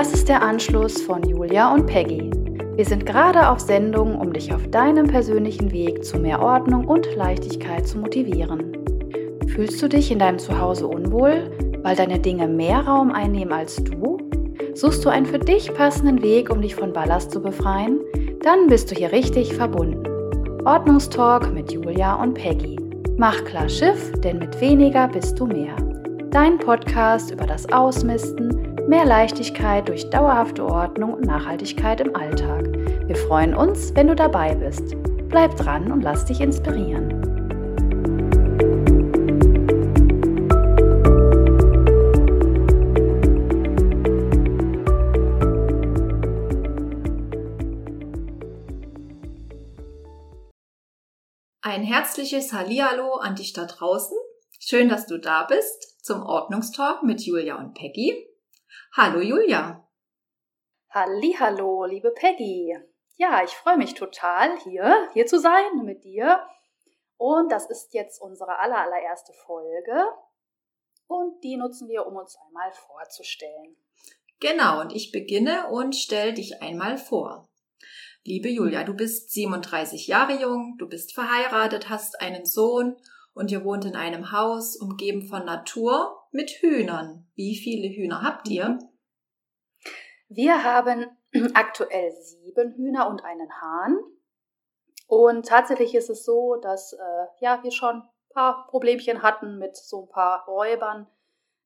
Das ist der Anschluss von Julia und Peggy. Wir sind gerade auf Sendung, um dich auf deinem persönlichen Weg zu mehr Ordnung und Leichtigkeit zu motivieren. Fühlst du dich in deinem Zuhause unwohl, weil deine Dinge mehr Raum einnehmen als du? Suchst du einen für dich passenden Weg, um dich von Ballast zu befreien? Dann bist du hier richtig verbunden. Ordnungstalk mit Julia und Peggy. Mach klar Schiff, denn mit weniger bist du mehr. Dein Podcast über das Ausmisten, mehr Leichtigkeit durch dauerhafte Ordnung und Nachhaltigkeit im Alltag. Wir freuen uns, wenn du dabei bist. Bleib dran und lass dich inspirieren. Ein herzliches Hallihallo an dich da draußen. Schön, dass du da bist zum Ordnungstalk mit Julia und Peggy. Hallo Julia. Hallo, liebe Peggy. Ja, ich freue mich total hier hier zu sein mit dir. Und das ist jetzt unsere allerallererste Folge und die nutzen wir, um uns einmal vorzustellen. Genau, und ich beginne und stell dich einmal vor. Liebe Julia, du bist 37 Jahre jung, du bist verheiratet, hast einen Sohn und ihr wohnt in einem Haus umgeben von Natur mit Hühnern. Wie viele Hühner habt ihr? Wir haben aktuell sieben Hühner und einen Hahn. Und tatsächlich ist es so, dass äh, ja, wir schon ein paar Problemchen hatten mit so ein paar Räubern.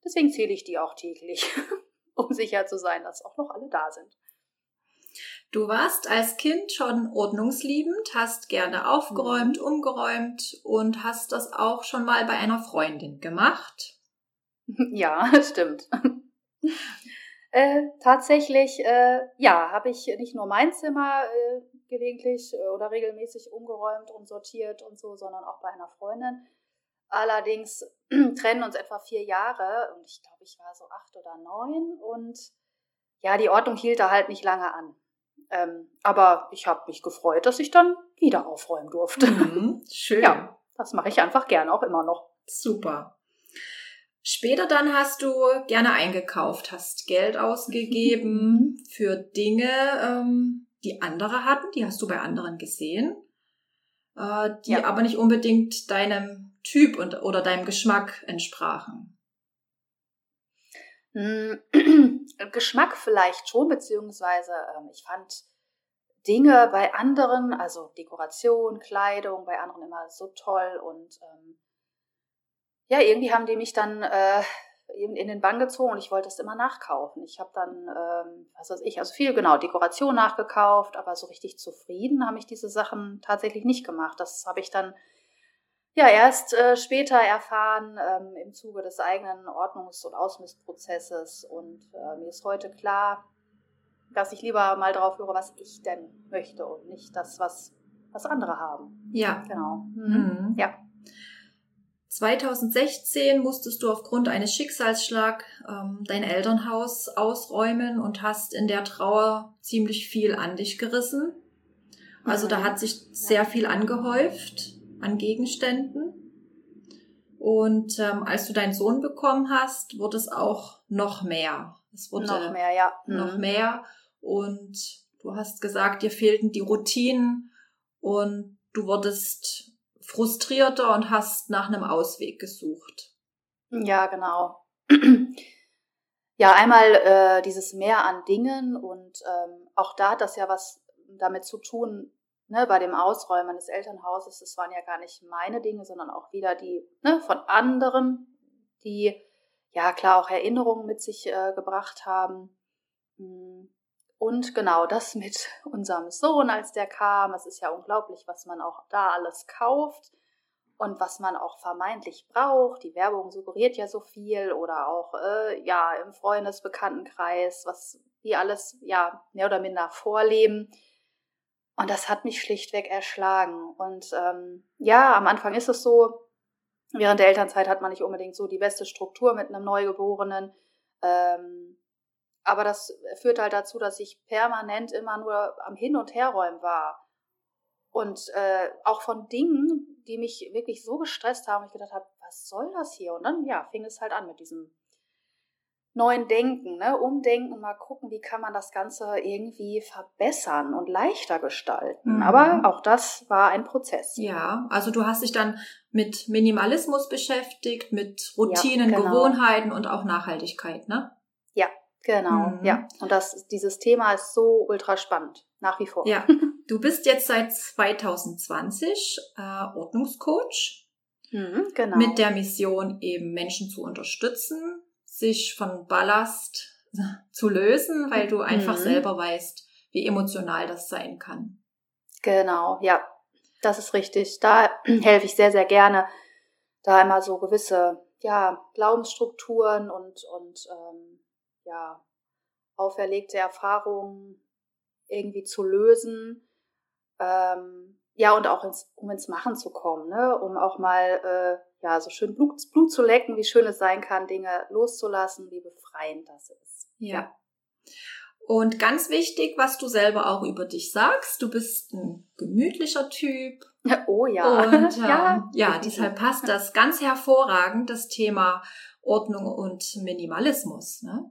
Deswegen zähle ich die auch täglich, um sicher zu sein, dass auch noch alle da sind. Du warst als Kind schon ordnungsliebend, hast gerne aufgeräumt, mhm. umgeräumt und hast das auch schon mal bei einer Freundin gemacht. Ja, stimmt. äh, tatsächlich, äh, ja, habe ich nicht nur mein Zimmer äh, gelegentlich äh, oder regelmäßig umgeräumt und sortiert und so, sondern auch bei einer Freundin. Allerdings trennen uns etwa vier Jahre und ich glaube, ich war so acht oder neun und ja, die Ordnung hielt da halt nicht lange an. Ähm, aber ich habe mich gefreut, dass ich dann wieder aufräumen durfte. Mhm, schön. Ja, das mache ich einfach gern auch immer noch. Super. Später dann hast du gerne eingekauft, hast Geld ausgegeben mhm. für Dinge, ähm, die andere hatten, die hast du bei anderen gesehen, äh, die ja. aber nicht unbedingt deinem Typ und, oder deinem Geschmack entsprachen. Hm, Geschmack vielleicht schon, beziehungsweise ähm, ich fand Dinge bei anderen, also Dekoration, Kleidung, bei anderen immer so toll und ähm, ja, irgendwie haben die mich dann äh, in, in den Bann gezogen und ich wollte es immer nachkaufen. Ich habe dann, ähm, was weiß ich, also viel genau Dekoration nachgekauft, aber so richtig zufrieden habe ich diese Sachen tatsächlich nicht gemacht. Das habe ich dann ja erst äh, später erfahren ähm, im Zuge des eigenen Ordnungs- und Ausmistprozesses. Und äh, mir ist heute klar, dass ich lieber mal drauf höre, was ich denn möchte und nicht das, was, was andere haben. Ja. Genau. Mhm. mhm. Ja. 2016 musstest du aufgrund eines Schicksalsschlags ähm, dein Elternhaus ausräumen und hast in der Trauer ziemlich viel an dich gerissen. Also da mhm. hat sich sehr viel angehäuft an Gegenständen. Und ähm, als du deinen Sohn bekommen hast, wurde es auch noch mehr. Es wurde noch mehr, ja. Noch mhm. mehr. Und du hast gesagt, dir fehlten die Routinen und du wurdest frustrierter und hast nach einem Ausweg gesucht. Ja, genau. ja, einmal äh, dieses Mehr an Dingen und ähm, auch da hat das ja was damit zu tun, ne, bei dem Ausräumen des Elternhauses, das waren ja gar nicht meine Dinge, sondern auch wieder die ne, von anderen, die ja klar auch Erinnerungen mit sich äh, gebracht haben. Hm. Und genau das mit unserem Sohn, als der kam. Es ist ja unglaublich, was man auch da alles kauft und was man auch vermeintlich braucht. Die Werbung suggeriert ja so viel oder auch äh, ja im Freundesbekanntenkreis, was die alles ja mehr oder minder vorleben. Und das hat mich schlichtweg erschlagen. Und ähm, ja, am Anfang ist es so, während der Elternzeit hat man nicht unbedingt so die beste Struktur mit einem Neugeborenen. Ähm, aber das führt halt dazu, dass ich permanent immer nur am Hin- und Herräumen war. Und äh, auch von Dingen, die mich wirklich so gestresst haben, ich gedacht habe, was soll das hier? Und dann, ja, fing es halt an mit diesem neuen Denken, ne? umdenken, mal gucken, wie kann man das Ganze irgendwie verbessern und leichter gestalten. Mhm. Aber auch das war ein Prozess. Ja, also du hast dich dann mit Minimalismus beschäftigt, mit Routinen, ja, genau. Gewohnheiten und auch Nachhaltigkeit, ne? Genau. Mhm. Ja, und das, dieses Thema ist so ultra spannend, nach wie vor. Ja, du bist jetzt seit 2020 äh, Ordnungscoach. Mhm, genau. Mit der Mission, eben Menschen zu unterstützen, sich von Ballast zu lösen, weil du einfach mhm. selber weißt, wie emotional das sein kann. Genau, ja, das ist richtig. Da helfe ich sehr, sehr gerne, da immer so gewisse ja, Glaubensstrukturen und, und ähm, ja, auferlegte Erfahrungen irgendwie zu lösen. Ähm, ja, und auch ins, um ins Machen zu kommen, ne? um auch mal äh, ja, so schön Blut, Blut zu lecken, wie schön es sein kann, Dinge loszulassen, wie befreiend das ist. Ja. Und ganz wichtig, was du selber auch über dich sagst, du bist ein gemütlicher Typ. Oh ja. Und ähm, ja, ja, deshalb passt das ganz hervorragend, das Thema Ordnung und Minimalismus. Ne?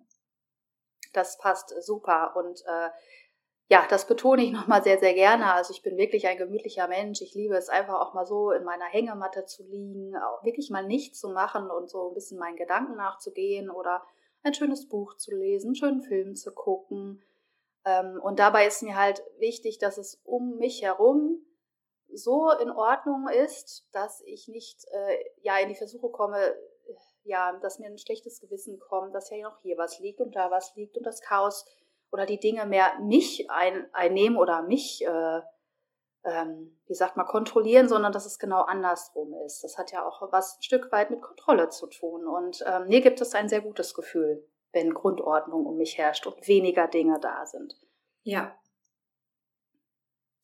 Das passt super. Und äh, ja, das betone ich nochmal sehr, sehr gerne. Also ich bin wirklich ein gemütlicher Mensch. Ich liebe es einfach auch mal so in meiner Hängematte zu liegen, auch wirklich mal nichts zu machen und so ein bisschen meinen Gedanken nachzugehen oder ein schönes Buch zu lesen, einen schönen Film zu gucken. Ähm, und dabei ist mir halt wichtig, dass es um mich herum so in Ordnung ist, dass ich nicht äh, ja in die Versuche komme, ja, dass mir ein schlechtes Gewissen kommt, dass ja noch hier was liegt und da was liegt und das Chaos oder die Dinge mehr mich ein, einnehmen oder mich, äh, ähm, wie sagt man, kontrollieren, sondern dass es genau andersrum ist. Das hat ja auch was ein Stück weit mit Kontrolle zu tun. Und ähm, mir gibt es ein sehr gutes Gefühl, wenn Grundordnung um mich herrscht und weniger Dinge da sind. Ja.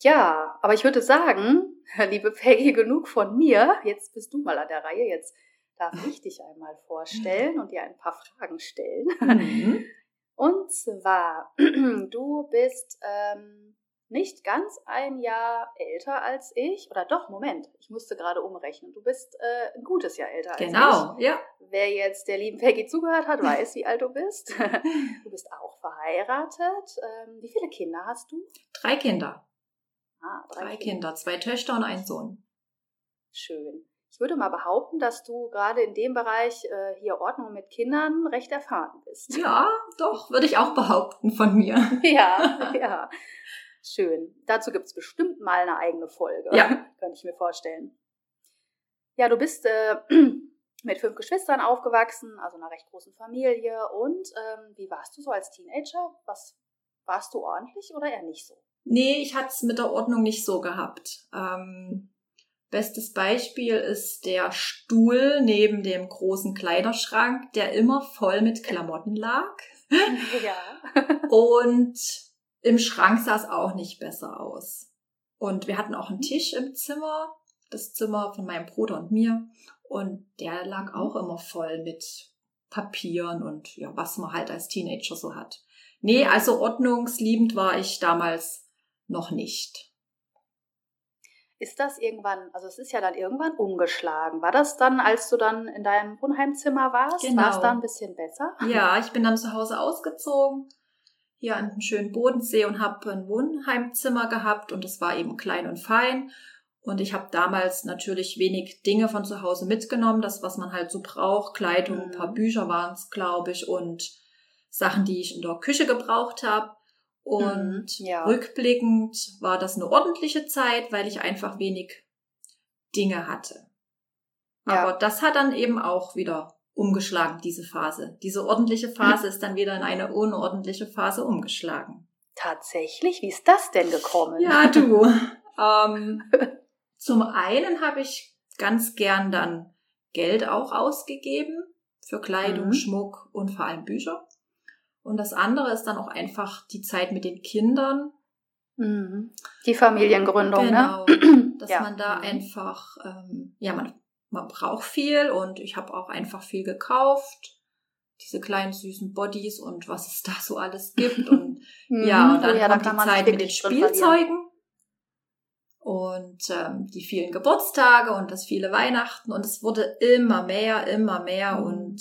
Ja, aber ich würde sagen, liebe Peggy, genug von mir. Jetzt bist du mal an der Reihe. Jetzt darf ich dich einmal vorstellen und dir ein paar Fragen stellen. Mhm. Und zwar, du bist ähm, nicht ganz ein Jahr älter als ich. Oder doch, Moment, ich musste gerade umrechnen. Du bist äh, ein gutes Jahr älter als genau, ich. Genau, ja. Wer jetzt der lieben Peggy zugehört hat, weiß, wie alt du bist. du bist auch verheiratet. Ähm, wie viele Kinder hast du? Drei Kinder. Ah, drei, drei Kinder. Kinder, zwei Töchter und ein Sohn. Schön. Ich würde mal behaupten, dass du gerade in dem Bereich äh, hier Ordnung mit Kindern recht erfahren bist. Ja, doch, würde ich auch behaupten von mir. ja, ja. Schön. Dazu gibt es bestimmt mal eine eigene Folge. Ja. Könnte ich mir vorstellen. Ja, du bist äh, mit fünf Geschwistern aufgewachsen, also einer recht großen Familie. Und ähm, wie warst du so als Teenager? Was warst du ordentlich oder eher nicht so? Nee, ich hatte es mit der Ordnung nicht so gehabt. Ähm, Bestes Beispiel ist der Stuhl neben dem großen Kleiderschrank, der immer voll mit Klamotten lag. Ja. Und im Schrank sah es auch nicht besser aus. Und wir hatten auch einen Tisch im Zimmer, das Zimmer von meinem Bruder und mir. Und der lag auch immer voll mit Papieren und ja, was man halt als Teenager so hat. Nee, also ordnungsliebend war ich damals noch nicht. Ist das irgendwann, also es ist ja dann irgendwann umgeschlagen. War das dann, als du dann in deinem Wohnheimzimmer warst? Genau. War es da ein bisschen besser? Ja, ich bin dann zu Hause ausgezogen, hier an den schönen Bodensee und habe ein Wohnheimzimmer gehabt und es war eben klein und fein. Und ich habe damals natürlich wenig Dinge von zu Hause mitgenommen, das, was man halt so braucht. Kleidung, mhm. ein paar mhm. Bücher waren es, glaube ich, und Sachen, die ich in der Küche gebraucht habe. Und mhm, ja. rückblickend war das eine ordentliche Zeit, weil ich einfach wenig Dinge hatte. Aber ja. das hat dann eben auch wieder umgeschlagen, diese Phase. Diese ordentliche Phase ist dann wieder in eine unordentliche Phase umgeschlagen. Tatsächlich? Wie ist das denn gekommen? Ja, du. ähm, zum einen habe ich ganz gern dann Geld auch ausgegeben für Kleidung, mhm. Schmuck und vor allem Bücher. Und das andere ist dann auch einfach die Zeit mit den Kindern. Mhm. Die Familiengründung, genau, ne? Genau, dass ja. man da mhm. einfach, ähm, ja, man, man braucht viel und ich habe auch einfach viel gekauft. Diese kleinen süßen Bodies und was es da so alles gibt. Und mhm. ja, und dann ja, kommt die Zeit mit den Spielzeugen und ähm, die vielen Geburtstage und das viele Weihnachten und es wurde immer mehr, immer mehr und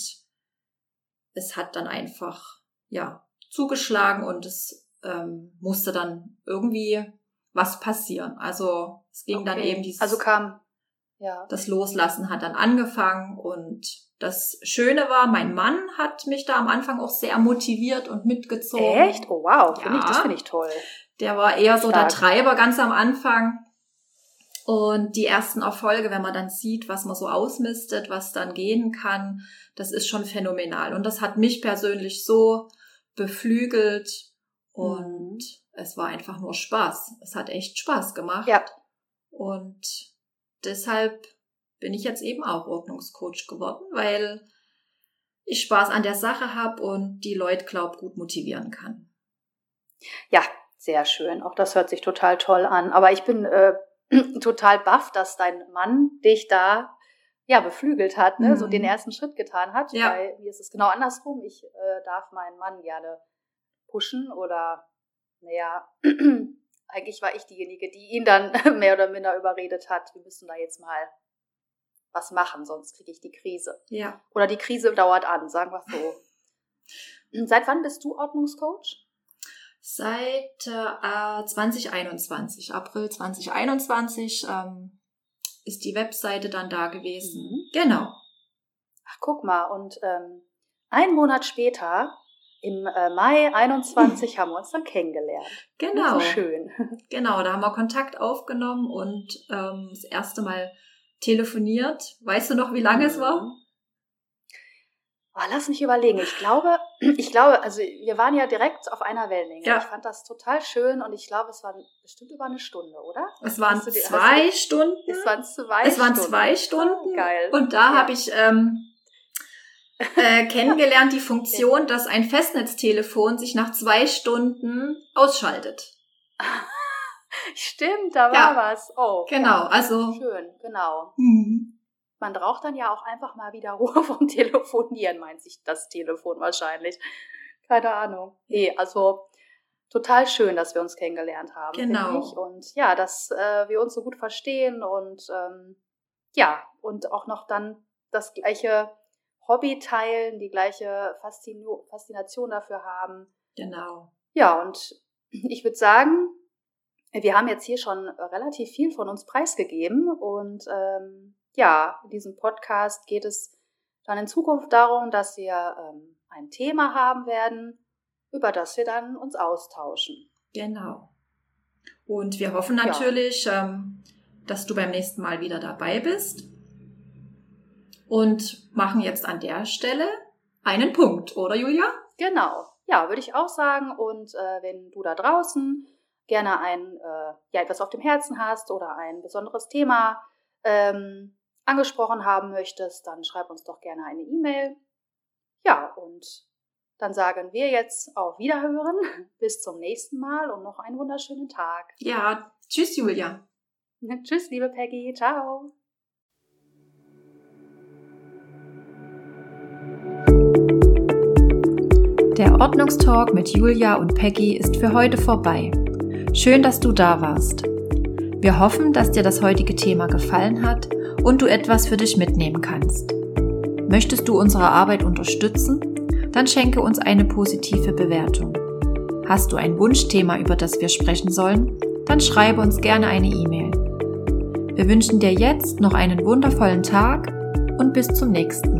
es hat dann einfach, ja, zugeschlagen und es ähm, musste dann irgendwie was passieren. Also es ging okay. dann eben dieses. Also kam, ja. Das Loslassen hat dann angefangen und das Schöne war, mein Mann hat mich da am Anfang auch sehr motiviert und mitgezogen. Echt? Oh wow, ja. ich, das finde ich toll. Der war eher so Stark. der Treiber ganz am Anfang. Und die ersten Erfolge, wenn man dann sieht, was man so ausmistet, was dann gehen kann, das ist schon phänomenal. Und das hat mich persönlich so beflügelt und mhm. es war einfach nur Spaß. Es hat echt Spaß gemacht. Ja. Und deshalb bin ich jetzt eben auch Ordnungscoach geworden, weil ich Spaß an der Sache habe und die Leute, glaub, gut motivieren kann. Ja, sehr schön. Auch das hört sich total toll an. Aber ich bin äh, total baff, dass dein Mann dich da ja beflügelt hat, ne? Mhm. so den mhm. ersten Schritt getan hat. Ja. Weil mir ist es genau andersrum. Ich äh, darf meinen Mann gerne pushen oder naja, eigentlich war ich diejenige, die ihn dann mehr oder minder überredet hat. Wir müssen da jetzt mal was machen, sonst kriege ich die Krise. Ja. Oder die Krise dauert an, sagen wir so. Seit wann bist du Ordnungscoach? Seit äh, 2021, April 2021 ähm, ist die Webseite dann da gewesen. Mhm. Genau. Ach, guck mal, und ähm, ein Monat später, im äh, Mai 21, haben wir uns dann kennengelernt. Genau. So schön. Genau, da haben wir Kontakt aufgenommen und ähm, das erste Mal telefoniert. Weißt du noch, wie lange mhm. es war? Oh, lass mich überlegen. Ich glaube, ich glaube, also wir waren ja direkt auf einer Wellenlänge. Ja. Ich fand das total schön und ich glaube, es waren bestimmt über eine Stunde, oder? Es waren die, zwei Stunden. Es waren zwei Es waren Stunden. zwei Stunden. Oh, geil. Und da ja. habe ich ähm, äh, kennengelernt die Funktion, dass ein Festnetztelefon sich nach zwei Stunden ausschaltet. Stimmt, da war ja. was. Oh. Genau, also. Schön, genau. Mhm man braucht dann ja auch einfach mal wieder Ruhe vom Telefonieren, meint sich das Telefon wahrscheinlich. Keine Ahnung. Nee, also total schön, dass wir uns kennengelernt haben. Genau. Und ja, dass äh, wir uns so gut verstehen und ähm, ja, und auch noch dann das gleiche Hobby teilen, die gleiche Faszino Faszination dafür haben. Genau. Ja, und ich würde sagen, wir haben jetzt hier schon relativ viel von uns preisgegeben und ähm, ja, in diesem Podcast geht es dann in Zukunft darum, dass wir ähm, ein Thema haben werden, über das wir dann uns austauschen. Genau. Und wir hoffen natürlich, ja. ähm, dass du beim nächsten Mal wieder dabei bist und machen jetzt an der Stelle einen Punkt, oder Julia? Genau. Ja, würde ich auch sagen. Und äh, wenn du da draußen gerne ein, äh, ja, etwas auf dem Herzen hast oder ein besonderes Thema ähm, angesprochen haben möchtest, dann schreib uns doch gerne eine E-Mail. Ja, und dann sagen wir jetzt auf Wiederhören. Bis zum nächsten Mal und noch einen wunderschönen Tag. Ja, tschüss, Julia. tschüss, liebe Peggy. Ciao. Der Ordnungstalk mit Julia und Peggy ist für heute vorbei. Schön, dass du da warst. Wir hoffen, dass dir das heutige Thema gefallen hat und du etwas für dich mitnehmen kannst. Möchtest du unsere Arbeit unterstützen? Dann schenke uns eine positive Bewertung. Hast du ein Wunschthema, über das wir sprechen sollen? Dann schreibe uns gerne eine E-Mail. Wir wünschen dir jetzt noch einen wundervollen Tag und bis zum nächsten.